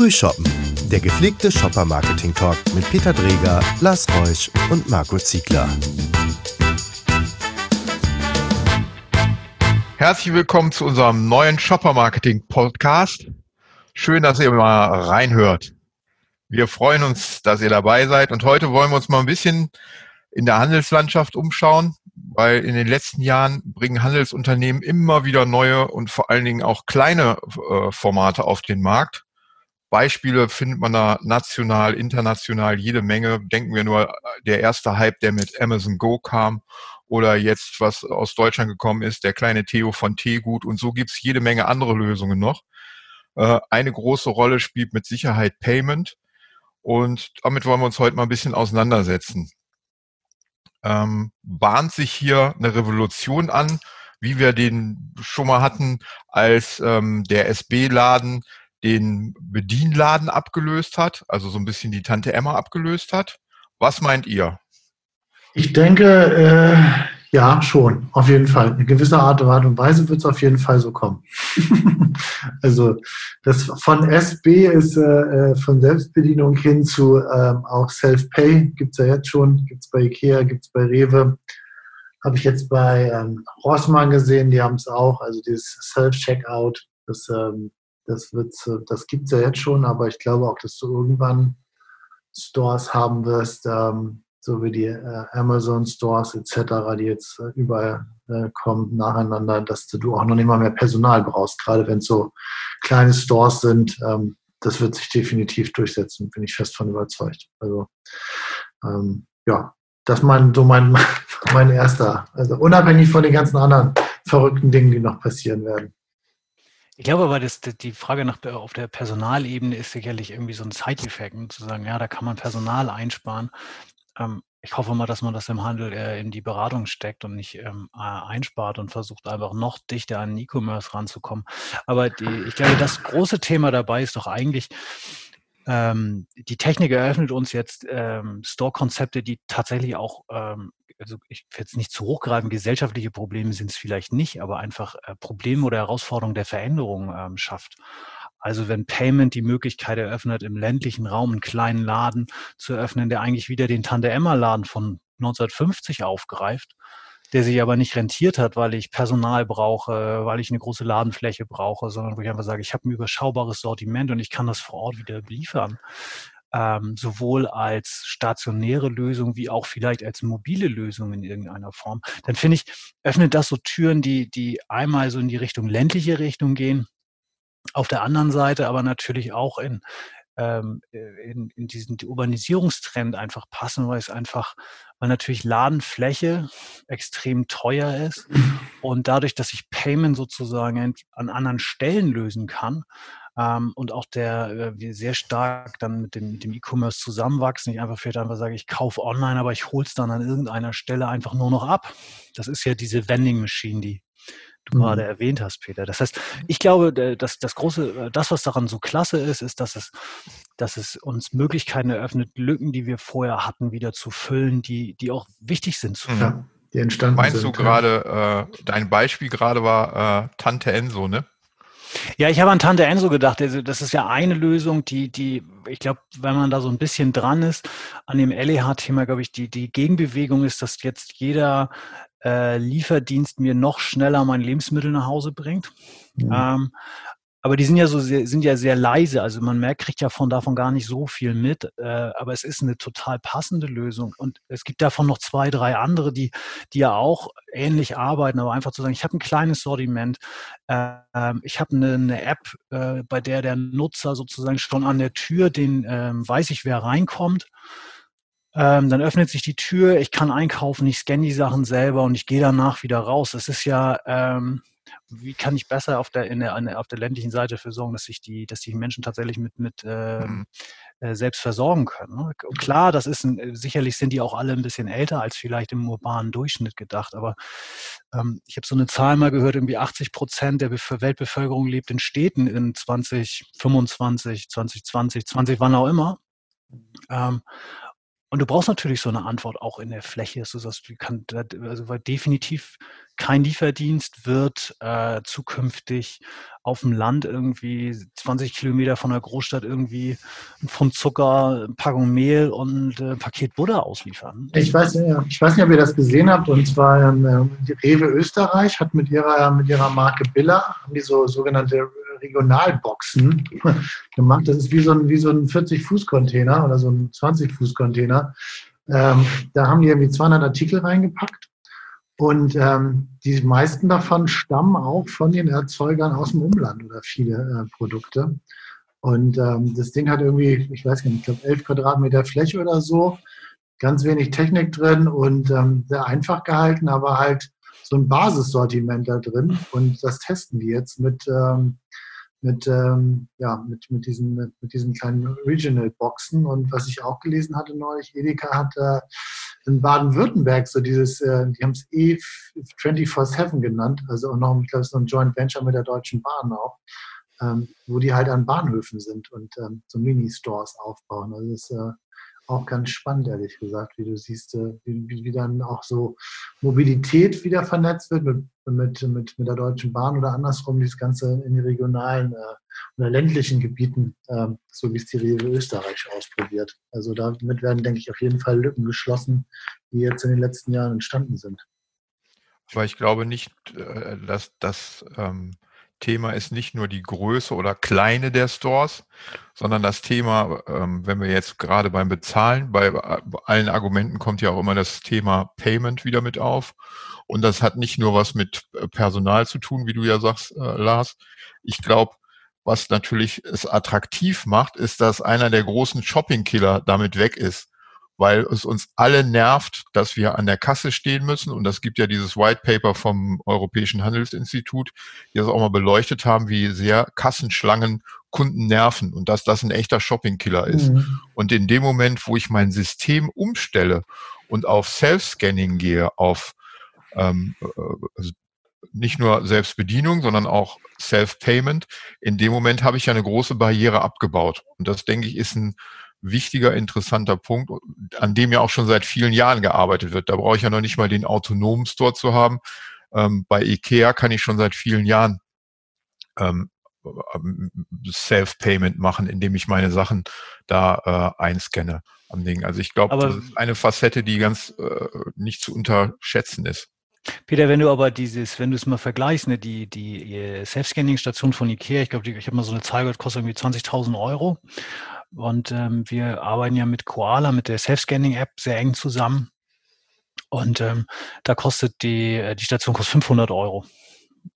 Frühshoppen, der gepflegte Shopper-Marketing-Talk mit Peter Dreger, Lars Reusch und Marco Ziegler. Herzlich willkommen zu unserem neuen Shopper-Marketing-Podcast. Schön, dass ihr mal reinhört. Wir freuen uns, dass ihr dabei seid und heute wollen wir uns mal ein bisschen in der Handelslandschaft umschauen, weil in den letzten Jahren bringen Handelsunternehmen immer wieder neue und vor allen Dingen auch kleine äh, Formate auf den Markt. Beispiele findet man da national, international jede Menge. Denken wir nur der erste Hype, der mit Amazon Go kam oder jetzt, was aus Deutschland gekommen ist, der kleine Theo von Teegut und so gibt's jede Menge andere Lösungen noch. Äh, eine große Rolle spielt mit Sicherheit Payment und damit wollen wir uns heute mal ein bisschen auseinandersetzen ähm, bahnt sich hier eine Revolution an, wie wir den schon mal hatten, als ähm, der SB-Laden den Bedienladen abgelöst hat, also so ein bisschen die Tante Emma abgelöst hat. Was meint ihr? Ich denke, äh, ja, schon, auf jeden Fall. In gewisser Art und Weise wird es auf jeden Fall so kommen. also das von SB ist äh, äh, von Selbstbedienung hin zu ähm, auch Self-Pay, gibt es ja jetzt schon, gibt es bei Ikea, gibt es bei Rewe. Habe ich jetzt bei ähm, Rossmann gesehen, die haben es auch, also dieses Self-Checkout, das, ähm, das, das gibt es ja jetzt schon, aber ich glaube auch, dass du irgendwann Stores haben wirst, ähm, so wie die äh, Amazon Stores etc., die jetzt äh, überall äh, kommen nacheinander, dass du auch noch nicht mal mehr Personal brauchst, gerade wenn es so kleine Stores sind. Ähm, das wird sich definitiv durchsetzen, bin ich fest von überzeugt. Also ähm, ja, das mein, so mein, mein erster, also unabhängig von den ganzen anderen verrückten Dingen, die noch passieren werden. Ich glaube aber, dass die Frage nach auf der Personalebene ist sicherlich irgendwie so ein Side-Effekt, ne, zu sagen, ja, da kann man Personal einsparen. Ähm, ich hoffe mal, dass man das im Handel äh, in die Beratung steckt und nicht ähm, einspart und versucht einfach noch dichter an E-Commerce ranzukommen. Aber die, ich glaube, das große Thema dabei ist doch eigentlich, ähm, die Technik eröffnet uns jetzt Store-Konzepte, die tatsächlich auch, also ich will jetzt nicht zu hochgreifen, gesellschaftliche Probleme sind es vielleicht nicht, aber einfach äh, Probleme oder Herausforderungen der Veränderung ähm, schafft. Also wenn Payment die Möglichkeit eröffnet, im ländlichen Raum einen kleinen Laden zu eröffnen, der eigentlich wieder den Tante-Emma-Laden von 1950 aufgreift, der sich aber nicht rentiert hat, weil ich Personal brauche, weil ich eine große Ladenfläche brauche, sondern wo ich einfach sage, ich habe ein überschaubares Sortiment und ich kann das vor Ort wieder liefern. Ähm, sowohl als stationäre Lösung wie auch vielleicht als mobile Lösung in irgendeiner Form, dann finde ich, öffnet das so Türen, die, die einmal so in die Richtung ländliche Richtung gehen, auf der anderen Seite aber natürlich auch in, ähm, äh, in, in diesen Urbanisierungstrend einfach passen, weil es einfach, weil natürlich Ladenfläche extrem teuer ist und dadurch, dass ich Payment sozusagen an anderen Stellen lösen kann, ähm, und auch der äh, wir sehr stark dann mit dem, dem E-Commerce zusammenwachsen. Ich einfach vielleicht einfach sage, ich kaufe online, aber ich hole es dann an irgendeiner Stelle einfach nur noch ab. Das ist ja diese Vending Machine, die du mhm. gerade erwähnt hast, Peter. Das heißt, ich glaube, dass das große, äh, das, was daran so klasse ist, ist, dass es, dass es uns Möglichkeiten eröffnet, Lücken, die wir vorher hatten, wieder zu füllen, die, die auch wichtig sind zu füllen. Ja, die entstanden Meinst sind, du gerade, äh, dein Beispiel gerade war äh, Tante Enso, ne? Ja, ich habe an Tante Enso gedacht. Also das ist ja eine Lösung, die, die, ich glaube, wenn man da so ein bisschen dran ist, an dem LEH-Thema, glaube ich, die, die Gegenbewegung ist, dass jetzt jeder äh, Lieferdienst mir noch schneller mein Lebensmittel nach Hause bringt. Mhm. Ähm, aber die sind ja so sehr, sind ja sehr leise, also man merkt, kriegt ja von davon gar nicht so viel mit. Äh, aber es ist eine total passende Lösung. Und es gibt davon noch zwei, drei andere, die, die ja auch ähnlich arbeiten, aber einfach zu sagen, ich habe ein kleines Sortiment, äh, ich habe eine, eine, App, äh, bei der der Nutzer sozusagen schon an der Tür, den ähm, weiß ich, wer reinkommt. Ähm, dann öffnet sich die Tür, ich kann einkaufen, ich scanne die Sachen selber und ich gehe danach wieder raus. Das ist ja, ähm, wie kann ich besser auf der, in der, auf der ländlichen Seite dafür sorgen, dass sich die, dass die Menschen tatsächlich mit, mit ähm, mhm. äh, selbst versorgen können. Ne? Klar, das ist ein, sicherlich sind die auch alle ein bisschen älter als vielleicht im urbanen Durchschnitt gedacht, aber ähm, ich habe so eine Zahl mal gehört, irgendwie 80 Prozent der Weltbevölkerung lebt in Städten in 2025, 2020, 20, wann auch immer. Ähm, und du brauchst natürlich so eine Antwort auch in der Fläche, dass du kannst, also weil definitiv kein Lieferdienst wird äh, zukünftig auf dem Land irgendwie 20 Kilometer von der Großstadt irgendwie ein Pfund Zucker, eine Packung Mehl und äh, ein Paket Butter ausliefern. Ich weiß, ich weiß nicht, ob ihr das gesehen habt, und zwar ähm, die Rewe Österreich hat mit ihrer, mit ihrer Marke Billa, haben die so sogenannte Regionalboxen gemacht. Das ist wie so ein, so ein 40-Fuß-Container oder so ein 20-Fuß-Container. Ähm, da haben die irgendwie 200 Artikel reingepackt. Und ähm, die meisten davon stammen auch von den Erzeugern aus dem Umland oder viele äh, Produkte. Und ähm, das Ding hat irgendwie, ich weiß gar nicht, ich glaube 11 Quadratmeter Fläche oder so, ganz wenig Technik drin und ähm, sehr einfach gehalten, aber halt so ein Basissortiment da drin. Und das testen die jetzt mit, ähm, mit, ähm, ja, mit, mit, diesen, mit, mit diesen kleinen Regional-Boxen. Und was ich auch gelesen hatte neulich, Edeka hat äh, in Baden-Württemberg so dieses, äh, die haben es E24-7 genannt, also auch noch, ich glaube, noch ein Joint Venture mit der Deutschen Bahn auch, ähm, wo die halt an Bahnhöfen sind und ähm, so Mini-Stores aufbauen. Also das ist äh, auch ganz spannend, ehrlich gesagt, wie du siehst, äh, wie, wie, dann auch so Mobilität wieder vernetzt wird mit, mit, mit, mit der Deutschen Bahn oder andersrum, dieses Ganze in die regionalen äh, oder ländlichen Gebieten, äh, so wie es die Rewe Österreich ausprobiert. Also damit werden, denke ich, auf jeden Fall Lücken geschlossen, die jetzt in den letzten Jahren entstanden sind. Aber ich glaube nicht, äh, dass das ähm, Thema ist nicht nur die Größe oder Kleine der Stores, sondern das Thema, ähm, wenn wir jetzt gerade beim Bezahlen, bei allen Argumenten kommt ja auch immer das Thema Payment wieder mit auf. Und das hat nicht nur was mit äh, Personal zu tun, wie du ja sagst, äh, Lars. Ich glaube, was natürlich es attraktiv macht, ist, dass einer der großen Shopping-Killer damit weg ist weil es uns alle nervt, dass wir an der Kasse stehen müssen. Und das gibt ja dieses White Paper vom Europäischen Handelsinstitut, die das auch mal beleuchtet haben, wie sehr Kassenschlangen Kunden nerven und dass das ein echter Shopping-Killer ist. Mhm. Und in dem Moment, wo ich mein System umstelle und auf Self-Scanning gehe, auf ähm, äh, also nicht nur Selbstbedienung, sondern auch Self-Payment, in dem Moment habe ich ja eine große Barriere abgebaut. Und das, denke ich, ist ein wichtiger, interessanter Punkt, an dem ja auch schon seit vielen Jahren gearbeitet wird. Da brauche ich ja noch nicht mal den autonomen Store zu haben. Ähm, bei IKEA kann ich schon seit vielen Jahren ähm, Self-Payment machen, indem ich meine Sachen da äh, einscanne am Ding. Also ich glaube, das ist eine Facette, die ganz äh, nicht zu unterschätzen ist. Peter, wenn du aber dieses, wenn du es mal vergleichst, ne, die, die Self-Scanning-Station von Ikea, ich glaube, ich habe mal so eine Zahl gehört, kostet irgendwie 20.000 Euro. Und ähm, wir arbeiten ja mit Koala, mit der Self-Scanning-App sehr eng zusammen. Und ähm, da kostet die, äh, die Station kostet 500 Euro.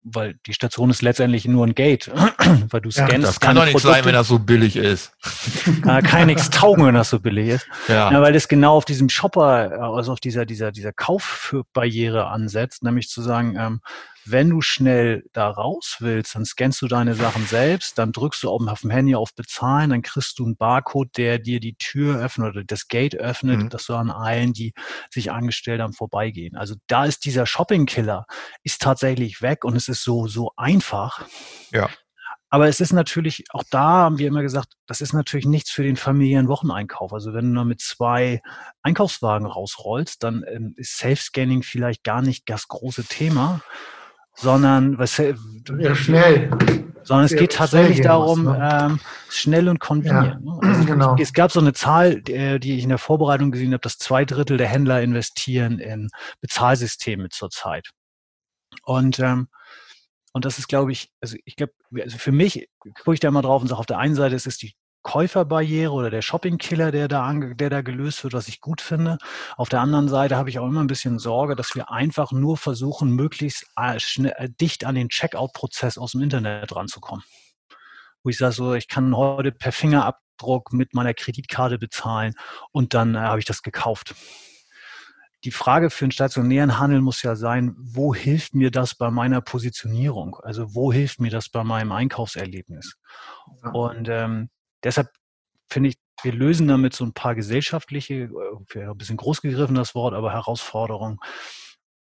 Weil die Station ist letztendlich nur ein Gate, weil du scannst. Ja, das kann doch nicht Produkte. sein, wenn das so billig ist. Kann, kann nichts taugen, wenn das so billig ist. Ja. ja. weil das genau auf diesem Shopper, also auf dieser, dieser, dieser Kaufbarriere ansetzt, nämlich zu sagen, ähm, wenn du schnell da raus willst, dann scannst du deine Sachen selbst, dann drückst du auf dem Handy auf Bezahlen, dann kriegst du einen Barcode, der dir die Tür öffnet oder das Gate öffnet, mhm. dass du an allen, die sich angestellt haben, vorbeigehen. Also da ist dieser Shopping-Killer, ist tatsächlich weg und es ist so, so einfach. Ja. Aber es ist natürlich, auch da haben wir immer gesagt, das ist natürlich nichts für den Familienwocheneinkauf. Also wenn du nur mit zwei Einkaufswagen rausrollst, dann ähm, ist Self-Scanning vielleicht gar nicht das große Thema sondern was, ja, schnell. Sondern es ja, geht tatsächlich darum, muss, ne? ähm, schnell und konvenient. Ja, ne? also genau. Es gab so eine Zahl, die ich in der Vorbereitung gesehen habe, dass zwei Drittel der Händler investieren in Bezahlsysteme zurzeit. Und ähm, und das ist, glaube ich, also ich glaube, also für mich gucke ich da mal drauf und sage, auf der einen Seite ist es die Käuferbarriere oder der Shopping-Killer, der da, der da gelöst wird, was ich gut finde. Auf der anderen Seite habe ich auch immer ein bisschen Sorge, dass wir einfach nur versuchen, möglichst äh, schnell, äh, dicht an den Checkout-Prozess aus dem Internet ranzukommen. Wo ich sage so, ich kann heute per Fingerabdruck mit meiner Kreditkarte bezahlen und dann äh, habe ich das gekauft. Die Frage für einen stationären Handel muss ja sein, wo hilft mir das bei meiner Positionierung? Also wo hilft mir das bei meinem Einkaufserlebnis? Und ähm, Deshalb finde ich, wir lösen damit so ein paar gesellschaftliche, äh, ein bisschen groß gegriffen das Wort, aber Herausforderungen.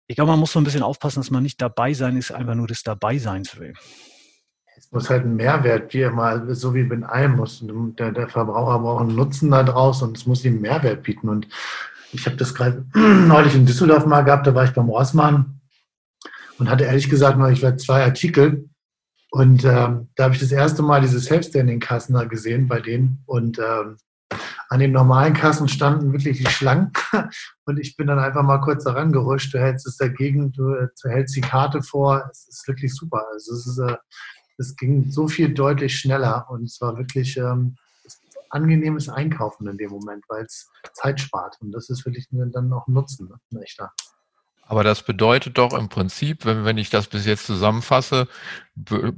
Ich glaube, man muss so ein bisschen aufpassen, dass man nicht dabei sein ist, einfach nur des Dabeiseins will. Es muss halt ein Mehrwert, wie immer, so wie mit allem muss. Der, der Verbraucher braucht einen Nutzen da draus und es muss ihm Mehrwert bieten. Und ich habe das gerade neulich in Düsseldorf mal gehabt, da war ich beim Rossmann und hatte ehrlich gesagt noch, ich werde zwei Artikel und ähm, da habe ich das erste Mal diese Self-Standing-Kassen da gesehen bei denen und ähm, an den normalen Kassen standen wirklich die Schlangen und ich bin dann einfach mal kurz daran gerutscht. Du hältst es dagegen, du, du hältst die Karte vor. Es ist wirklich super. Also es, ist, äh, es ging so viel deutlich schneller und es war wirklich ähm, angenehmes Einkaufen in dem Moment, weil es Zeit spart und das ist wirklich dann auch ein Nutzen, ne? echter. Aber das bedeutet doch im Prinzip, wenn, wenn ich das bis jetzt zusammenfasse, be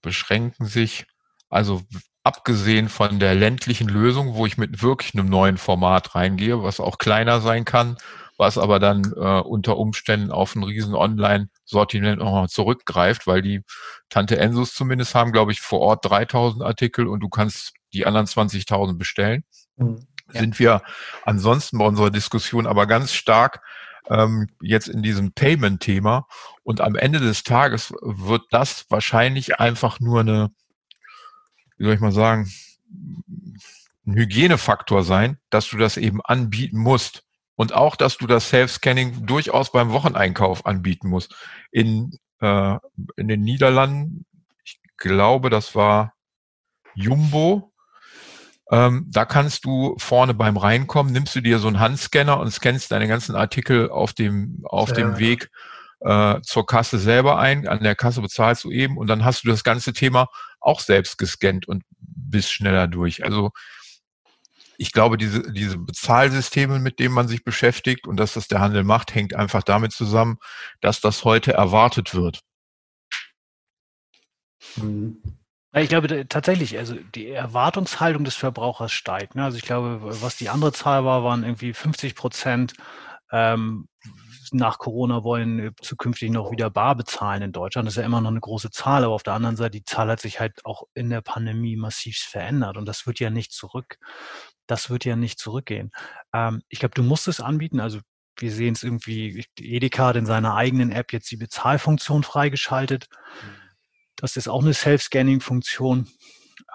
beschränken sich also abgesehen von der ländlichen Lösung, wo ich mit wirklich einem neuen Format reingehe, was auch kleiner sein kann, was aber dann äh, unter Umständen auf ein riesen Online-Sortiment nochmal zurückgreift, weil die Tante Ensos zumindest haben, glaube ich, vor Ort 3000 Artikel und du kannst die anderen 20.000 bestellen. Mhm. Ja. Sind wir ansonsten bei unserer Diskussion aber ganz stark ähm, jetzt in diesem Payment-Thema und am Ende des Tages wird das wahrscheinlich einfach nur eine wie soll ich mal sagen, ein Hygienefaktor sein, dass du das eben anbieten musst. Und auch, dass du das Self-Scanning durchaus beim Wocheneinkauf anbieten musst. In, äh, in den Niederlanden, ich glaube, das war Jumbo, ähm, da kannst du vorne beim Reinkommen, nimmst du dir so einen Handscanner und scannst deine ganzen Artikel auf dem, auf ja. dem Weg äh, zur Kasse selber ein. An der Kasse bezahlst du eben und dann hast du das ganze Thema auch selbst gescannt und bist schneller durch. Also ich glaube, diese, diese Bezahlsysteme, mit denen man sich beschäftigt und dass das der Handel macht, hängt einfach damit zusammen, dass das heute erwartet wird. Mhm. Ich glaube tatsächlich, also die Erwartungshaltung des Verbrauchers steigt. Ne? Also ich glaube, was die andere Zahl war, waren irgendwie 50 Prozent ähm, nach Corona wollen äh, zukünftig noch wieder bar bezahlen in Deutschland. Das ist ja immer noch eine große Zahl, aber auf der anderen Seite, die Zahl hat sich halt auch in der Pandemie massiv verändert und das wird ja nicht zurück. Das wird ja nicht zurückgehen. Ähm, ich glaube, du musst es anbieten. Also wir sehen es irgendwie, Edeka hat in seiner eigenen App jetzt die Bezahlfunktion freigeschaltet. Mhm. Das ist auch eine Self-Scanning-Funktion.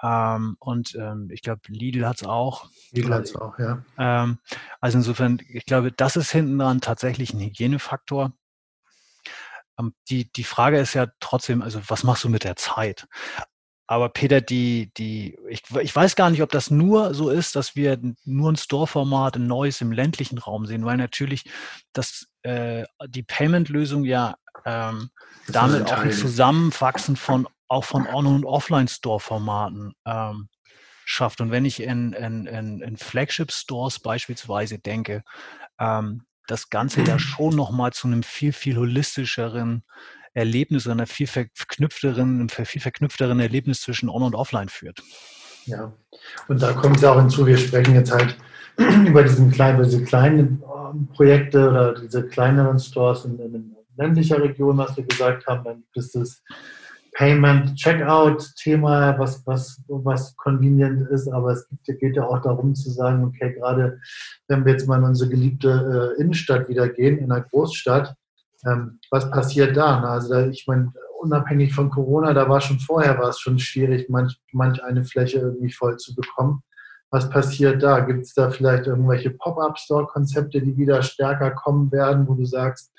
Ähm, und ähm, ich glaube, Lidl hat es auch. Lidl hat es auch, ja. Ähm, also insofern, ich glaube, das ist hinten dran tatsächlich ein Hygienefaktor. Ähm, die, die Frage ist ja trotzdem, also was machst du mit der Zeit? Aber Peter, die, die, ich, ich weiß gar nicht, ob das nur so ist, dass wir nur ein Store-Format, ein neues im ländlichen Raum sehen, weil natürlich das, äh, die Payment-Lösung ja ähm, damit auch ein Zusammenwachsen von auch von On- und Offline-Store-Formaten ähm, schafft. Und wenn ich in, in, in, in Flagship-Stores beispielsweise denke, ähm, das Ganze ja schon nochmal zu einem viel, viel holistischeren Erlebnis, einer viel verknüpfteren, viel verknüpfteren Erlebnis zwischen On und Offline führt. Ja, und da kommt es auch hinzu, wir sprechen jetzt halt über diesen kleinen, diese kleinen ähm, Projekte oder diese kleineren Stores in, in ländlicher Region, was wir gesagt haben, dann ist es Payment, Checkout-Thema, was, was, was convenient ist, aber es gibt, geht ja auch darum zu sagen, okay, gerade wenn wir jetzt mal in unsere geliebte äh, Innenstadt wieder gehen, in einer Großstadt, ähm, was passiert da? Also da, ich meine, unabhängig von Corona, da war schon vorher war es schon schwierig, manch, manch eine Fläche irgendwie voll zu bekommen. Was passiert da? Gibt es da vielleicht irgendwelche Pop-up-Store-Konzepte, die wieder stärker kommen werden, wo du sagst,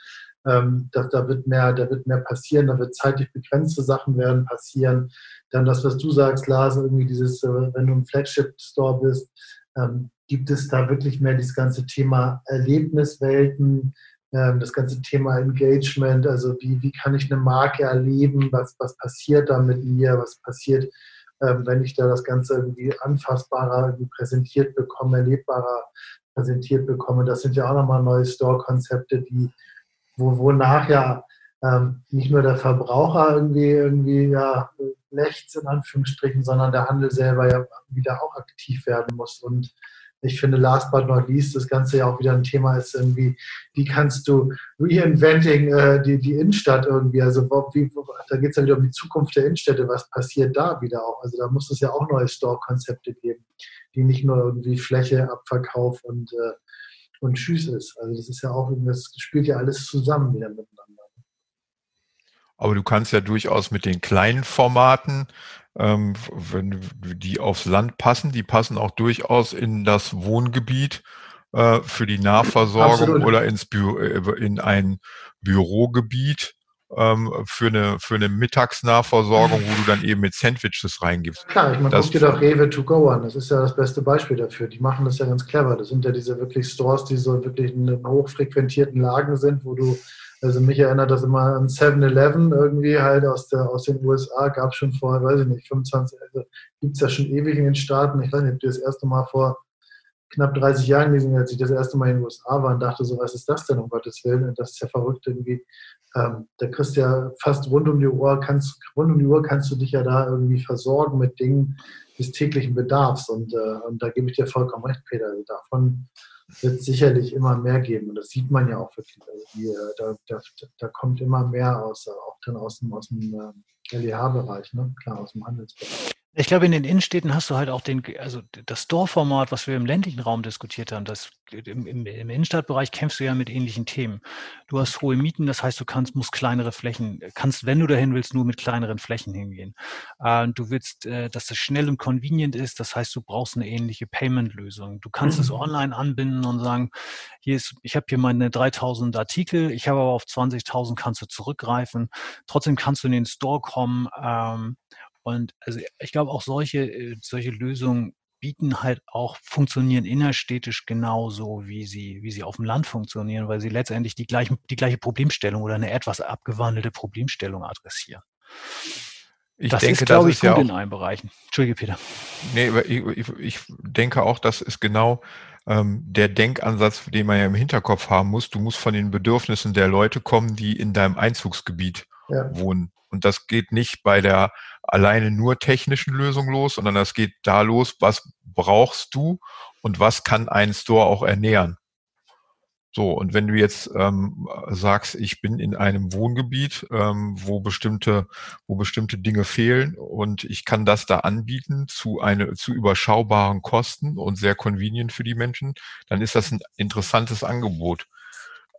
ähm, da, da, wird mehr, da wird mehr passieren, da wird zeitlich begrenzte Sachen werden passieren. Dann das, was du sagst, Lars, irgendwie dieses, äh, wenn du im Flagship-Store bist, ähm, gibt es da wirklich mehr dieses ganze Thema Erlebniswelten, ähm, das ganze Thema Engagement, also wie, wie kann ich eine Marke erleben, was, was passiert da mit mir, was passiert, ähm, wenn ich da das Ganze irgendwie anfassbarer irgendwie präsentiert bekomme, erlebbarer präsentiert bekomme. Das sind ja auch nochmal neue Store-Konzepte, die wo, wonach ja ähm, nicht nur der Verbraucher irgendwie, irgendwie ja, lächts in Anführungsstrichen, sondern der Handel selber ja wieder auch aktiv werden muss. Und ich finde, last but not least, das Ganze ja auch wieder ein Thema ist irgendwie, wie kannst du reinventing äh, die, die Innenstadt irgendwie, also wie, da geht es ja wieder um die Zukunft der Innenstädte, was passiert da wieder auch? Also da muss es ja auch neue Store-Konzepte geben, die nicht nur irgendwie Fläche, Abverkauf und äh, und Tschüss ist. Also das ist ja auch, das spielt ja alles zusammen wieder miteinander. Aber du kannst ja durchaus mit den kleinen Formaten, ähm, wenn die aufs Land passen, die passen auch durchaus in das Wohngebiet äh, für die Nahversorgung Absolut. oder ins Bü äh, in ein Bürogebiet ähm, für, eine, für eine Mittagsnahversorgung, wo du dann eben mit Sandwiches reingibst. Klar, ich meine, guck dir doch Rewe to go an. Das ist ja das beste Beispiel dafür. Die machen das ja ganz clever. Das sind ja diese wirklich Stores, die so wirklich in hochfrequentierten Lagen sind, wo du also mich erinnert das immer an 7-Eleven irgendwie halt aus, der, aus den USA, gab es schon vor, weiß ich nicht, 25, also gibt es ja schon ewig in den Staaten. Ich weiß nicht, ob die das erste Mal vor knapp 30 Jahren gewesen, als ich das erste Mal in den USA war und dachte so, was ist das denn, um Gottes Willen? Und das ist ja verrückt irgendwie. Ähm, da kriegst du ja fast rund um die Uhr, kannst, rund um die Uhr kannst du dich ja da irgendwie versorgen mit Dingen des täglichen Bedarfs. Und, äh, und da gebe ich dir vollkommen recht, Peter. Also davon wird es sicherlich immer mehr geben. Und das sieht man ja auch wirklich. Also die, äh, da, da, da, kommt immer mehr aus, auch dann aus dem, aus dem äh, LEH-Bereich, ne? klar, aus dem Handelsbereich. Ich glaube, in den Innenstädten hast du halt auch den, also das Store-Format, was wir im ländlichen Raum diskutiert haben. Das, im, im, Im Innenstadtbereich kämpfst du ja mit ähnlichen Themen. Du hast hohe Mieten, das heißt, du kannst, musst kleinere Flächen, kannst, wenn du dahin willst, nur mit kleineren Flächen hingehen. Äh, du willst, äh, dass das schnell und convenient ist, das heißt, du brauchst eine ähnliche Payment-Lösung. Du kannst mhm. es online anbinden und sagen, hier ist, ich habe hier meine 3000 Artikel, ich habe aber auf 20.000 kannst du zurückgreifen. Trotzdem kannst du in den Store kommen ähm, und also ich glaube auch solche, äh, solche Lösungen bieten halt auch, funktionieren innerstädtisch genauso, wie sie, wie sie auf dem Land funktionieren, weil sie letztendlich die, gleichen, die gleiche Problemstellung oder eine etwas abgewandelte Problemstellung adressieren. Ich das denke, ist, glaube ich, gut ja in allen Bereichen. Entschuldige, Peter. Nee, ich, ich, ich denke auch, das ist genau ähm, der Denkansatz, den man ja im Hinterkopf haben muss. Du musst von den Bedürfnissen der Leute kommen, die in deinem Einzugsgebiet ja. wohnen. Und das geht nicht bei der alleine nur technischen Lösung los, sondern das geht da los, was brauchst du und was kann ein Store auch ernähren. So, und wenn du jetzt ähm, sagst, ich bin in einem Wohngebiet, ähm, wo bestimmte, wo bestimmte Dinge fehlen und ich kann das da anbieten zu eine, zu überschaubaren Kosten und sehr convenient für die Menschen, dann ist das ein interessantes Angebot.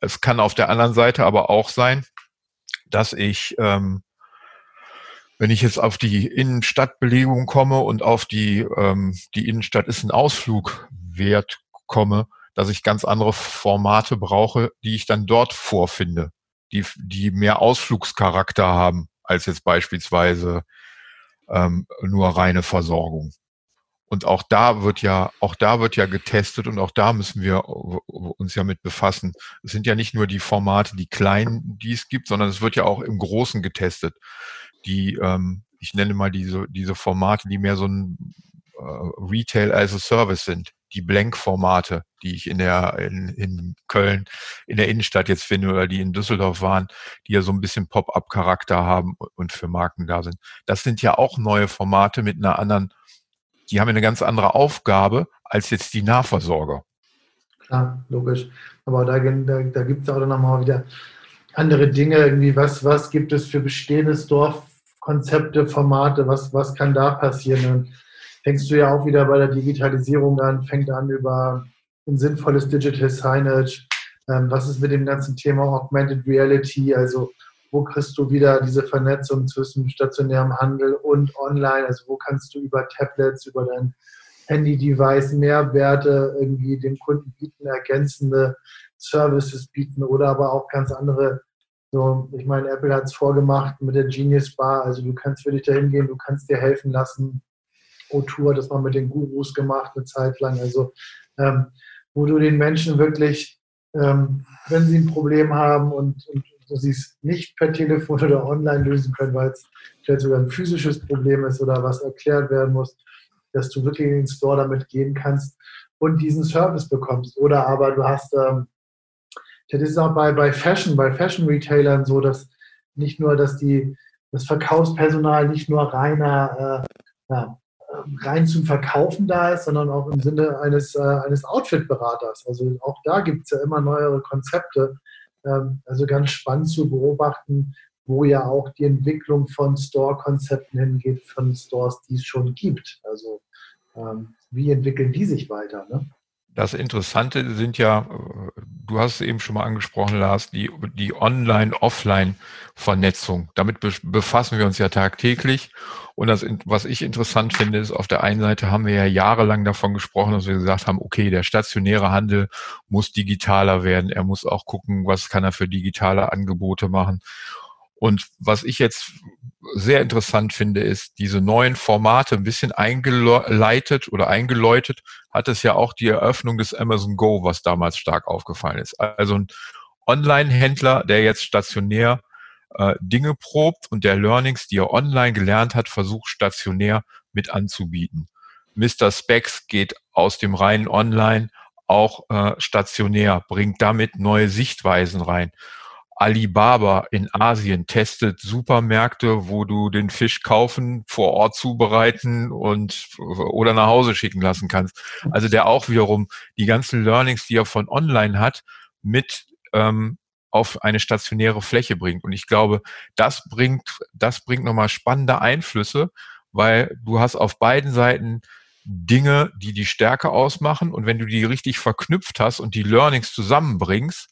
Es kann auf der anderen Seite aber auch sein, dass ich ähm, wenn ich jetzt auf die Innenstadtbelegung komme und auf die, ähm, die Innenstadt ist ein Ausflugwert komme, dass ich ganz andere Formate brauche, die ich dann dort vorfinde, die, die mehr Ausflugscharakter haben als jetzt beispielsweise ähm, nur reine Versorgung. Und auch da wird ja, auch da wird ja getestet und auch da müssen wir uns ja mit befassen. Es sind ja nicht nur die Formate, die kleinen, die es gibt, sondern es wird ja auch im Großen getestet die, ähm, ich nenne mal diese, diese Formate, die mehr so ein äh, Retail as a Service sind. Die Blank-Formate, die ich in der in, in Köln in der Innenstadt jetzt finde oder die in Düsseldorf waren, die ja so ein bisschen Pop-up-Charakter haben und für Marken da sind. Das sind ja auch neue Formate mit einer anderen, die haben eine ganz andere Aufgabe als jetzt die Nahversorger. Klar, logisch. Aber da, da, da gibt es auch dann nochmal wieder andere Dinge, irgendwie, was, was gibt es für bestehendes Dorf Konzepte, Formate, was, was kann da passieren? Dann fängst du ja auch wieder bei der Digitalisierung an, fängt an über ein sinnvolles Digital Signage. Ähm, was ist mit dem ganzen Thema Augmented Reality? Also wo kriegst du wieder diese Vernetzung zwischen stationärem Handel und online? Also wo kannst du über Tablets, über dein Handy-Device Mehrwerte irgendwie dem Kunden bieten, ergänzende Services bieten oder aber auch ganz andere so, ich meine, Apple hat es vorgemacht mit der Genius Bar. Also du kannst für dich dahin gehen, du kannst dir helfen lassen. O-Tour, das war mit den Gurus gemacht eine Zeit lang. Also ähm, wo du den Menschen wirklich, ähm, wenn sie ein Problem haben und, und sie es nicht per Telefon oder online lösen können, weil es vielleicht sogar ein physisches Problem ist oder was erklärt werden muss, dass du wirklich in den Store damit gehen kannst und diesen Service bekommst. Oder aber du hast ähm, das ist auch bei, bei Fashion, bei Fashion-Retailern so, dass nicht nur, dass die, das Verkaufspersonal nicht nur reiner, äh, ja, rein zum Verkaufen da ist, sondern auch im Sinne eines, äh, eines Outfit-Beraters. Also auch da gibt es ja immer neuere Konzepte. Ähm, also ganz spannend zu beobachten, wo ja auch die Entwicklung von Store-Konzepten hingeht, von Stores, die es schon gibt. Also ähm, wie entwickeln die sich weiter? Ne? Das Interessante sind ja, du hast es eben schon mal angesprochen, Lars, die, die Online-Offline-Vernetzung. Damit befassen wir uns ja tagtäglich. Und das, was ich interessant finde, ist, auf der einen Seite haben wir ja jahrelang davon gesprochen, dass wir gesagt haben, okay, der stationäre Handel muss digitaler werden. Er muss auch gucken, was kann er für digitale Angebote machen. Und was ich jetzt sehr interessant finde, ist diese neuen Formate ein bisschen eingeleitet oder eingeläutet, hat es ja auch die Eröffnung des Amazon Go, was damals stark aufgefallen ist. Also ein Online-Händler, der jetzt stationär äh, Dinge probt und der Learnings, die er online gelernt hat, versucht stationär mit anzubieten. Mr. Specs geht aus dem reinen Online auch äh, stationär, bringt damit neue Sichtweisen rein. Alibaba in Asien testet Supermärkte, wo du den Fisch kaufen, vor Ort zubereiten und oder nach Hause schicken lassen kannst. Also der auch wiederum die ganzen Learnings, die er von online hat, mit ähm, auf eine stationäre Fläche bringt. Und ich glaube, das bringt, das bringt nochmal spannende Einflüsse, weil du hast auf beiden Seiten Dinge, die die Stärke ausmachen. Und wenn du die richtig verknüpft hast und die Learnings zusammenbringst,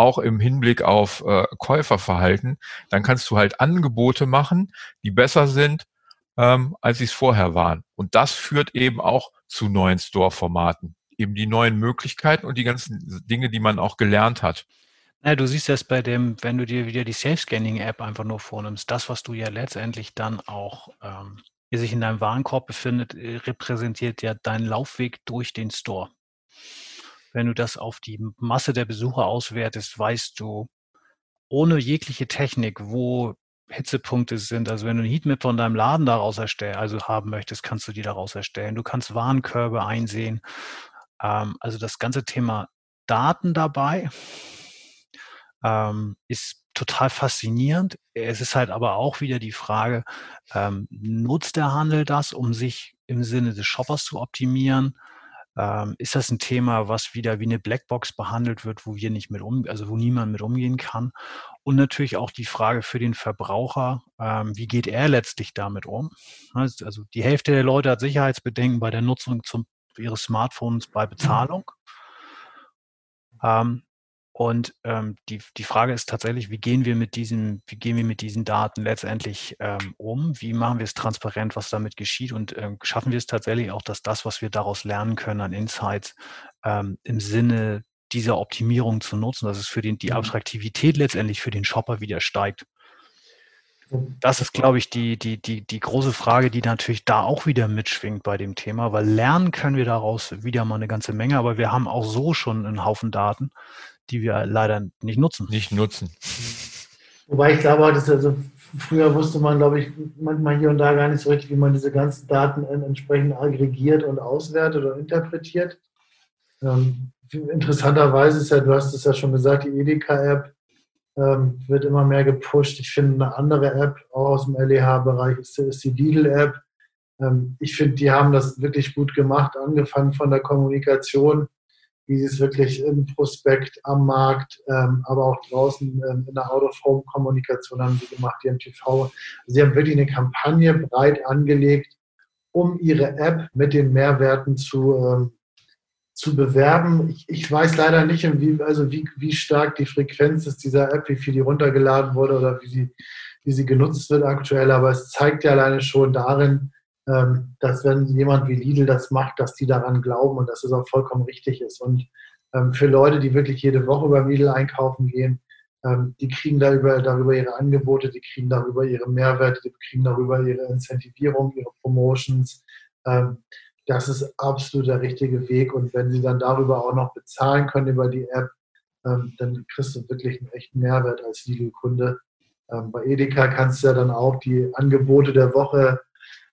auch im Hinblick auf äh, Käuferverhalten, dann kannst du halt Angebote machen, die besser sind, ähm, als sie es vorher waren. Und das führt eben auch zu neuen Store-Formaten. Eben die neuen Möglichkeiten und die ganzen Dinge, die man auch gelernt hat. Ja, du siehst das bei dem, wenn du dir wieder die Self-Scanning-App einfach nur vornimmst, das, was du ja letztendlich dann auch, ähm, sich in deinem Warenkorb befindet, äh, repräsentiert ja deinen Laufweg durch den Store. Wenn du das auf die Masse der Besucher auswertest, weißt du ohne jegliche Technik, wo Hitzepunkte sind. Also wenn du eine Heatmap von deinem Laden daraus erstellen, also haben möchtest, kannst du die daraus erstellen. Du kannst Warenkörbe einsehen. Ähm, also das ganze Thema Daten dabei ähm, ist total faszinierend. Es ist halt aber auch wieder die Frage, ähm, nutzt der Handel das, um sich im Sinne des Shoppers zu optimieren? Ähm, ist das ein Thema, was wieder wie eine Blackbox behandelt wird, wo wir nicht mit um, also wo niemand mit umgehen kann? Und natürlich auch die Frage für den Verbraucher, ähm, wie geht er letztlich damit um? Also die Hälfte der Leute hat Sicherheitsbedenken bei der Nutzung zum, ihres Smartphones bei mhm. Bezahlung. Ähm, und ähm, die, die Frage ist tatsächlich, wie gehen wir mit diesen, wie gehen wir mit diesen Daten letztendlich ähm, um? Wie machen wir es transparent, was damit geschieht? Und ähm, schaffen wir es tatsächlich auch, dass das, was wir daraus lernen können an Insights, ähm, im Sinne dieser Optimierung zu nutzen, dass es für den, die mhm. Attraktivität letztendlich für den Shopper wieder steigt? Das ist, glaube ich, die, die, die, die große Frage, die natürlich da auch wieder mitschwingt bei dem Thema, weil lernen können wir daraus wieder mal eine ganze Menge, aber wir haben auch so schon einen Haufen Daten, die wir leider nicht nutzen. Nicht nutzen. Wobei ich glaube, dass also früher wusste man, glaube ich, manchmal hier und da gar nicht so richtig, wie man diese ganzen Daten entsprechend aggregiert und auswertet oder interpretiert. Ähm, interessanterweise ist ja, du hast es ja schon gesagt, die Edeka-App ähm, wird immer mehr gepusht. Ich finde eine andere App, auch aus dem LEH-Bereich, ist, ist, die Lidl-App. Ähm, ich finde, die haben das wirklich gut gemacht, angefangen von der Kommunikation wie sie es wirklich im Prospekt, am Markt, ähm, aber auch draußen ähm, in der Out-of-Home-Kommunikation haben sie gemacht, die MTV. Sie haben wirklich eine Kampagne breit angelegt, um ihre App mit den Mehrwerten zu, ähm, zu bewerben. Ich, ich, weiß leider nicht, wie, also wie, wie stark die Frequenz ist dieser App, wie viel die runtergeladen wurde oder wie sie, wie sie genutzt wird aktuell, aber es zeigt ja alleine schon darin, dass wenn jemand wie Lidl das macht, dass die daran glauben und dass es auch vollkommen richtig ist. Und ähm, für Leute, die wirklich jede Woche über Lidl einkaufen gehen, ähm, die kriegen darüber, darüber ihre Angebote, die kriegen darüber ihre Mehrwerte, die kriegen darüber ihre Incentivierung, ihre Promotions. das ist absolut der richtige Weg. Und wenn sie dann darüber auch noch bezahlen können über die App, dann kriegst du wirklich einen echten Mehrwert als Lidl-Kunde. bei Edeka kannst du ja dann auch die Angebote der Woche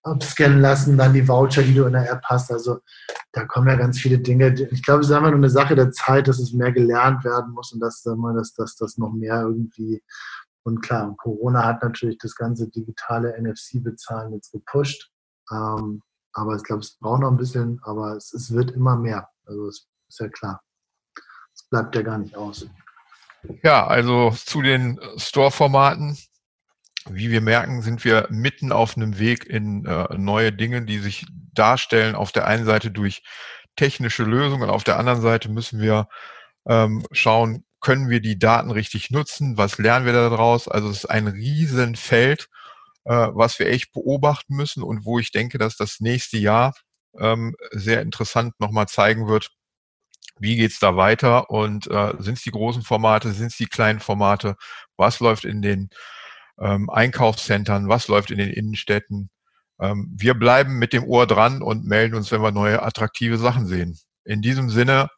abscannen lassen, dann die Voucher, die du in der App hast. Also da kommen ja ganz viele Dinge. Ich glaube, es ist einfach nur eine Sache der Zeit, dass es mehr gelernt werden muss und dass, dass, dass das noch mehr irgendwie und klar, Corona hat natürlich das ganze digitale NFC-Bezahlen jetzt gepusht. Ähm, aber ich glaube, es braucht noch ein bisschen, aber es, es wird immer mehr. Also es ist ja klar. Es bleibt ja gar nicht aus. Ja, also zu den Store-Formaten wie wir merken, sind wir mitten auf einem Weg in äh, neue Dinge, die sich darstellen. Auf der einen Seite durch technische Lösungen, auf der anderen Seite müssen wir ähm, schauen, können wir die Daten richtig nutzen, was lernen wir daraus. Also es ist ein Riesenfeld, äh, was wir echt beobachten müssen und wo ich denke, dass das nächste Jahr ähm, sehr interessant nochmal zeigen wird, wie geht's da weiter und äh, sind es die großen Formate, sind es die kleinen Formate, was läuft in den ähm, Einkaufszentren, was läuft in den Innenstädten. Ähm, wir bleiben mit dem Ohr dran und melden uns, wenn wir neue attraktive Sachen sehen. In diesem Sinne,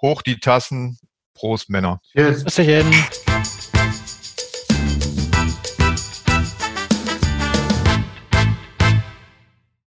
hoch die Tassen, Prost Männer. Tschüss.